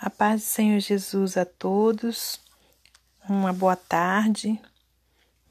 A paz do Senhor Jesus a todos, uma boa tarde.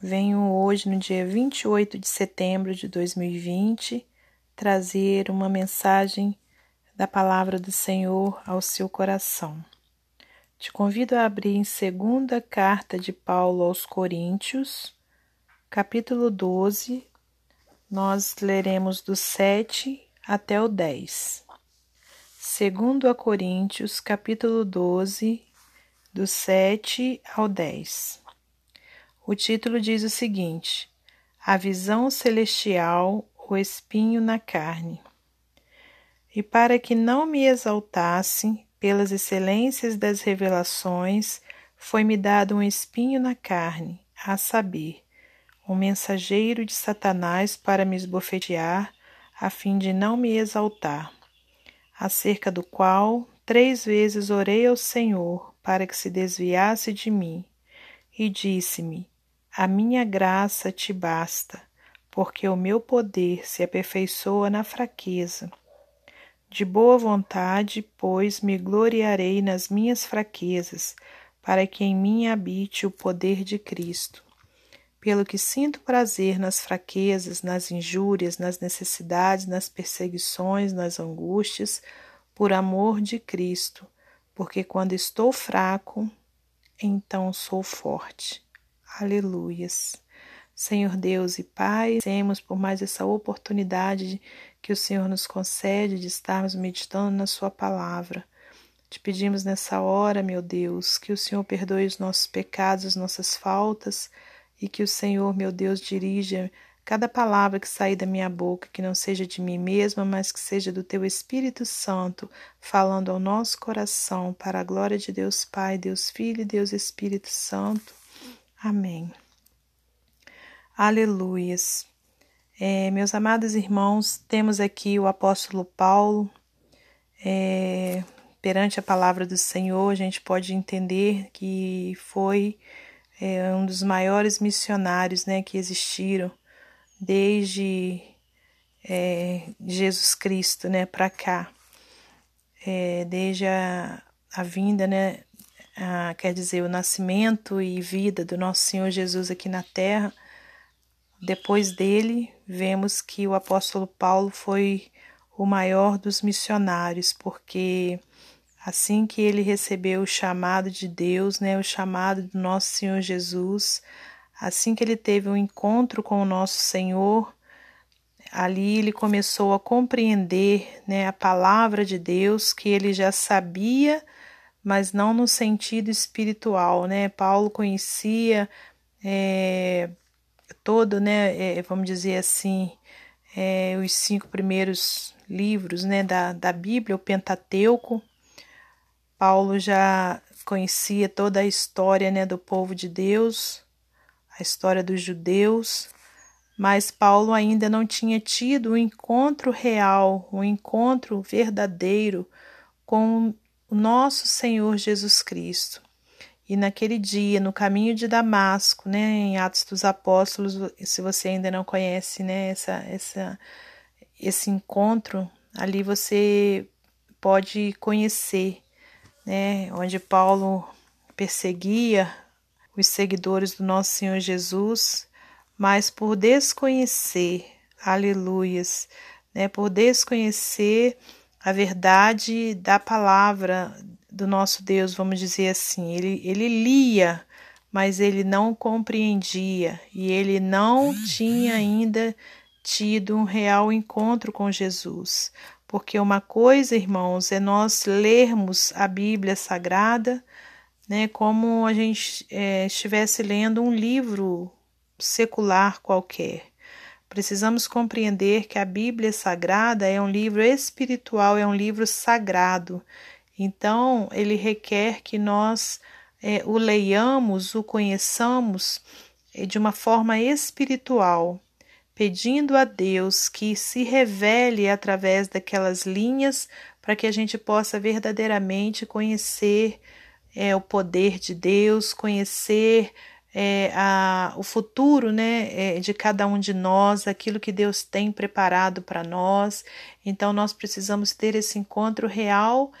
Venho hoje, no dia 28 de setembro de 2020, trazer uma mensagem da palavra do Senhor ao seu coração. Te convido a abrir em segunda carta de Paulo aos Coríntios, capítulo 12. Nós leremos do 7 até o 10. Segundo a Coríntios, capítulo 12, do 7 ao 10. O título diz o seguinte: A visão celestial, o espinho na carne. E para que não me exaltasse pelas excelências das revelações, foi-me dado um espinho na carne, a saber, um mensageiro de Satanás para me esbofetear, a fim de não me exaltar acerca do qual três vezes orei ao Senhor para que se desviasse de mim, e disse-me: A minha graça te basta, porque o meu poder se aperfeiçoa na fraqueza. De boa vontade, pois, me gloriarei nas minhas fraquezas, para que em mim habite o poder de Cristo pelo que sinto prazer nas fraquezas, nas injúrias, nas necessidades, nas perseguições, nas angústias, por amor de Cristo, porque quando estou fraco, então sou forte. Aleluias. Senhor Deus e Pai, temos por mais essa oportunidade que o Senhor nos concede de estarmos meditando na Sua palavra. Te pedimos nessa hora, meu Deus, que o Senhor perdoe os nossos pecados, as nossas faltas e que o Senhor, meu Deus, dirija cada palavra que sair da minha boca, que não seja de mim mesma, mas que seja do teu Espírito Santo, falando ao nosso coração, para a glória de Deus Pai, Deus Filho e Deus Espírito Santo. Amém. Aleluias. É, meus amados irmãos, temos aqui o apóstolo Paulo. É, perante a palavra do Senhor, a gente pode entender que foi é um dos maiores missionários né, que existiram desde é, Jesus Cristo né, para cá, é, desde a, a vinda, né, a, quer dizer, o nascimento e vida do nosso Senhor Jesus aqui na terra. Depois dele, vemos que o apóstolo Paulo foi o maior dos missionários, porque Assim que ele recebeu o chamado de Deus, né, o chamado do nosso Senhor Jesus, assim que ele teve um encontro com o nosso Senhor, ali ele começou a compreender né, a palavra de Deus que ele já sabia, mas não no sentido espiritual. Né? Paulo conhecia é, todo, né, é, vamos dizer assim, é, os cinco primeiros livros né, da, da Bíblia, o Pentateuco, Paulo já conhecia toda a história né, do povo de Deus, a história dos judeus, mas Paulo ainda não tinha tido um encontro real, um encontro verdadeiro com o nosso Senhor Jesus Cristo. E naquele dia, no caminho de Damasco, né, em Atos dos Apóstolos, se você ainda não conhece né, essa, essa, esse encontro, ali você pode conhecer né, onde Paulo perseguia os seguidores do nosso Senhor Jesus, mas por desconhecer, aleluias, né, por desconhecer a verdade da palavra do nosso Deus, vamos dizer assim, ele, ele lia, mas ele não compreendia e ele não tinha ainda tido um real encontro com Jesus. Porque uma coisa, irmãos, é nós lermos a Bíblia Sagrada, né, como a gente é, estivesse lendo um livro secular qualquer. Precisamos compreender que a Bíblia Sagrada é um livro espiritual, é um livro sagrado. Então, ele requer que nós é, o leiamos, o conheçamos é, de uma forma espiritual pedindo a Deus que se revele através daquelas linhas para que a gente possa verdadeiramente conhecer é, o poder de Deus, conhecer é, a, o futuro né, é, de cada um de nós, aquilo que Deus tem preparado para nós. Então, nós precisamos ter esse encontro real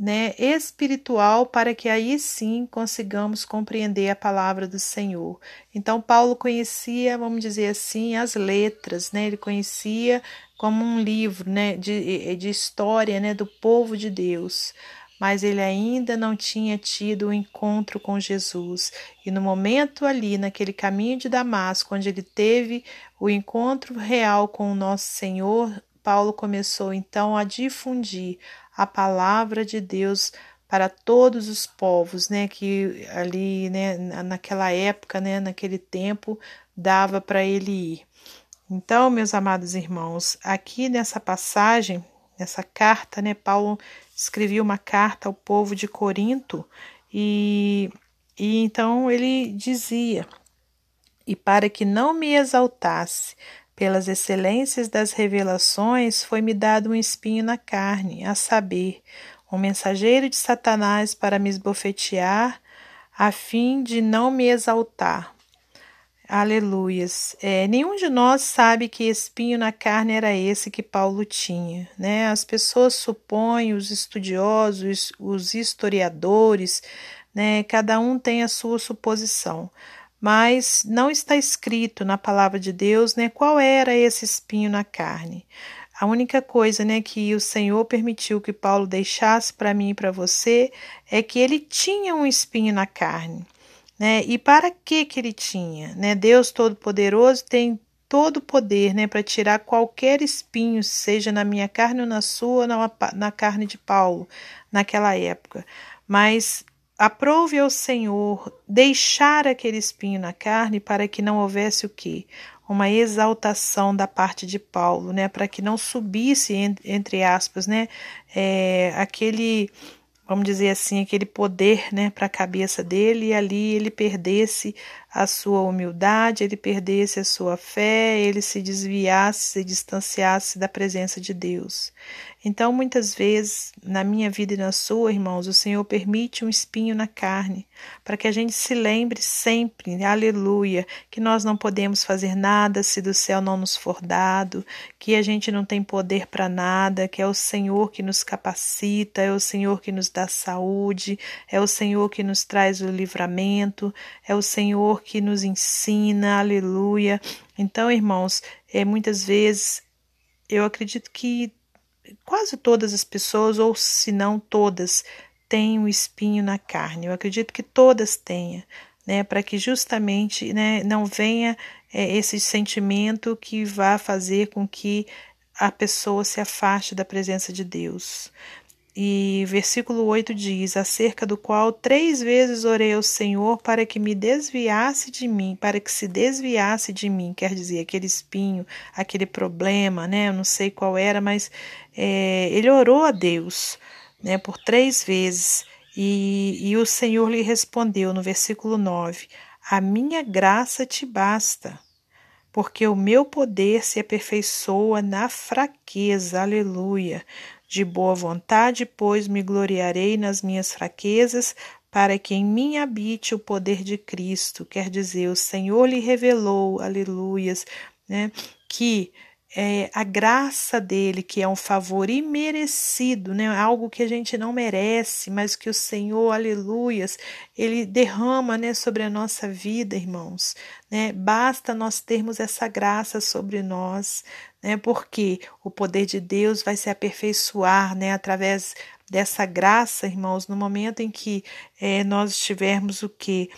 né, espiritual para que aí sim consigamos compreender a palavra do Senhor. Então Paulo conhecia, vamos dizer assim, as letras, né? Ele conhecia como um livro, né, de, de história, né, do povo de Deus. Mas ele ainda não tinha tido o um encontro com Jesus. E no momento ali, naquele caminho de Damasco, onde ele teve o encontro real com o nosso Senhor, Paulo começou então a difundir a palavra de Deus para todos os povos, né, que ali, né, naquela época, né, naquele tempo, dava para ele ir. Então, meus amados irmãos, aqui nessa passagem, nessa carta, né, Paulo escrevia uma carta ao povo de Corinto e, e então ele dizia: E para que não me exaltasse pelas excelências das revelações, foi-me dado um espinho na carne, a saber, um mensageiro de Satanás para me esbofetear, a fim de não me exaltar. Aleluias. É, nenhum de nós sabe que espinho na carne era esse que Paulo tinha. Né? As pessoas supõem, os estudiosos, os historiadores, né? cada um tem a sua suposição mas não está escrito na palavra de Deus, né, qual era esse espinho na carne. A única coisa, né, que o Senhor permitiu que Paulo deixasse para mim e para você é que ele tinha um espinho na carne, né? E para que que ele tinha, né? Deus Todo-Poderoso tem todo o poder, né, para tirar qualquer espinho, seja na minha carne ou na sua, na, na carne de Paulo, naquela época. Mas Aprove ao Senhor deixar aquele espinho na carne para que não houvesse o quê? Uma exaltação da parte de Paulo, né? Para que não subisse, entre aspas, né? É, aquele, vamos dizer assim, aquele poder, né? Para a cabeça dele e ali ele perdesse a sua humildade, ele perdesse a sua fé, ele se desviasse, se distanciasse da presença de Deus. Então, muitas vezes, na minha vida e na sua, irmãos, o Senhor permite um espinho na carne, para que a gente se lembre sempre, aleluia, que nós não podemos fazer nada se do céu não nos for dado, que a gente não tem poder para nada, que é o Senhor que nos capacita, é o Senhor que nos dá saúde, é o Senhor que nos traz o livramento, é o Senhor que nos ensina, aleluia. Então, irmãos, é, muitas vezes eu acredito que quase todas as pessoas, ou se não todas, têm um espinho na carne. Eu acredito que todas tenham, né, para que justamente né, não venha é, esse sentimento que vá fazer com que a pessoa se afaste da presença de Deus. E versículo 8 diz: Acerca do qual três vezes orei ao Senhor para que me desviasse de mim, para que se desviasse de mim, quer dizer, aquele espinho, aquele problema, né? Eu não sei qual era, mas é, ele orou a Deus, né, por três vezes. E, e o Senhor lhe respondeu no versículo 9: A minha graça te basta porque o meu poder se aperfeiçoa na fraqueza. Aleluia. De boa vontade, pois, me gloriarei nas minhas fraquezas, para que em mim habite o poder de Cristo. Quer dizer, o Senhor lhe revelou, aleluias, né, que é, a graça dele, que é um favor imerecido, né? algo que a gente não merece, mas que o Senhor, aleluias, ele derrama né, sobre a nossa vida, irmãos. Né? Basta nós termos essa graça sobre nós, né? porque o poder de Deus vai se aperfeiçoar né, através dessa graça, irmãos, no momento em que é, nós estivermos o que?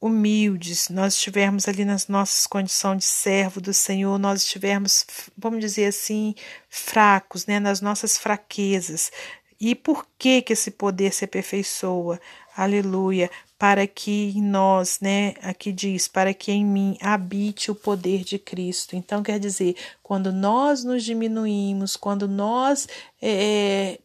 Humildes, nós estivermos ali nas nossas condições de servo do Senhor, nós estivermos, vamos dizer assim, fracos, né, nas nossas fraquezas. E por que que esse poder se aperfeiçoa? Aleluia, para que em nós, né, aqui diz, para que em mim habite o poder de Cristo. Então quer dizer, quando nós nos diminuímos, quando nós é,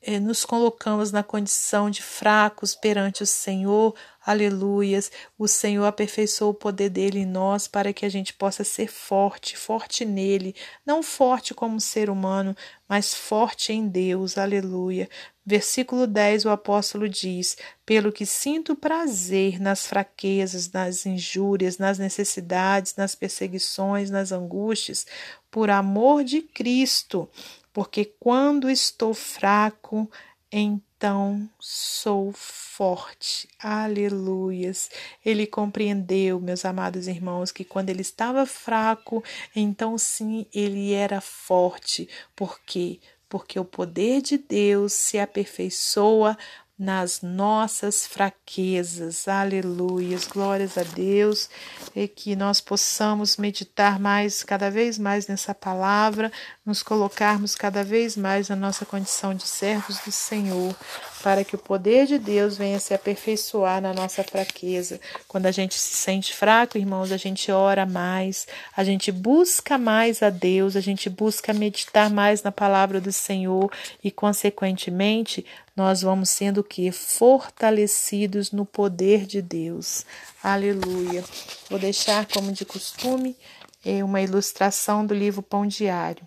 é, nos colocamos na condição de fracos perante o Senhor, Aleluias. O Senhor aperfeiçoou o poder dele em nós para que a gente possa ser forte, forte nele, não forte como ser humano, mas forte em Deus. Aleluia. Versículo 10, o apóstolo diz: Pelo que sinto prazer nas fraquezas, nas injúrias, nas necessidades, nas perseguições, nas angústias, por amor de Cristo, porque quando estou fraco, então então sou forte. Aleluias. Ele compreendeu, meus amados irmãos, que quando ele estava fraco, então sim, ele era forte. Por quê? Porque o poder de Deus se aperfeiçoa nas nossas fraquezas. Aleluias. Glórias a Deus. E que nós possamos meditar mais, cada vez mais nessa palavra, nos colocarmos cada vez mais na nossa condição de servos do Senhor, para que o poder de Deus venha se aperfeiçoar na nossa fraqueza. Quando a gente se sente fraco, irmãos, a gente ora mais, a gente busca mais a Deus, a gente busca meditar mais na palavra do Senhor e, consequentemente, nós vamos sendo que fortalecidos no poder de Deus. Aleluia. Vou deixar como de costume eh, uma ilustração do livro Pão Diário.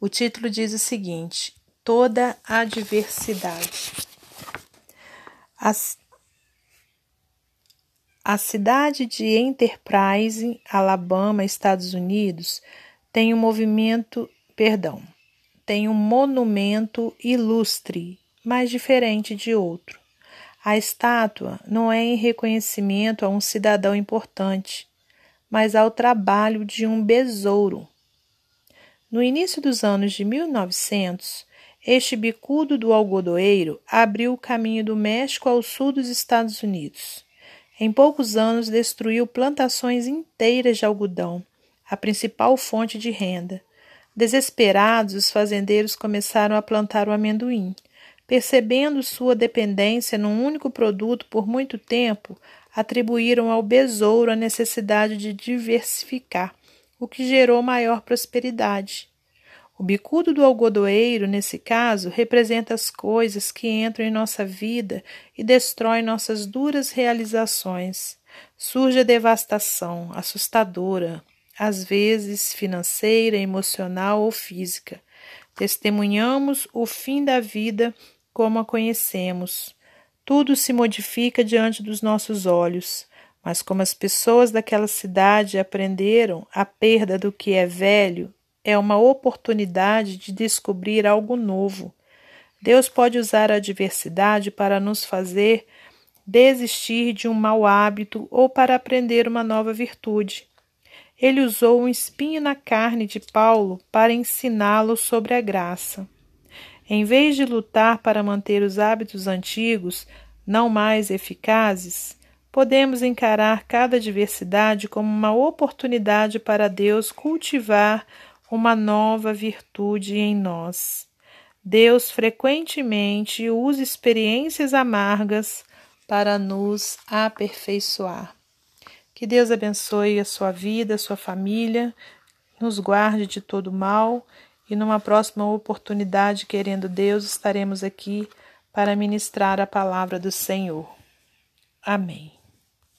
O título diz o seguinte: toda. A, a cidade de Enterprise, Alabama, Estados Unidos, tem um movimento, perdão, tem um monumento ilustre, mas diferente de outro. A estátua não é em reconhecimento a um cidadão importante, mas ao trabalho de um besouro. No início dos anos de 1900, este bicudo do algodoeiro abriu o caminho do México ao sul dos Estados Unidos. Em poucos anos destruiu plantações inteiras de algodão, a principal fonte de renda. Desesperados, os fazendeiros começaram a plantar o amendoim. Percebendo sua dependência num único produto por muito tempo, atribuíram ao besouro a necessidade de diversificar, o que gerou maior prosperidade. O bicudo do algodoeiro, nesse caso, representa as coisas que entram em nossa vida e destroem nossas duras realizações. Surge a devastação, assustadora, às vezes financeira, emocional ou física. Testemunhamos o fim da vida como a conhecemos. Tudo se modifica diante dos nossos olhos. Mas como as pessoas daquela cidade aprenderam, a perda do que é velho é uma oportunidade de descobrir algo novo. Deus pode usar a adversidade para nos fazer desistir de um mau hábito ou para aprender uma nova virtude. Ele usou um espinho na carne de Paulo para ensiná-lo sobre a graça. Em vez de lutar para manter os hábitos antigos, não mais eficazes, podemos encarar cada adversidade como uma oportunidade para Deus cultivar uma nova virtude em nós. Deus frequentemente usa experiências amargas para nos aperfeiçoar. Que Deus abençoe a sua vida, a sua família, nos guarde de todo mal e numa próxima oportunidade, querendo Deus, estaremos aqui para ministrar a palavra do Senhor. Amém.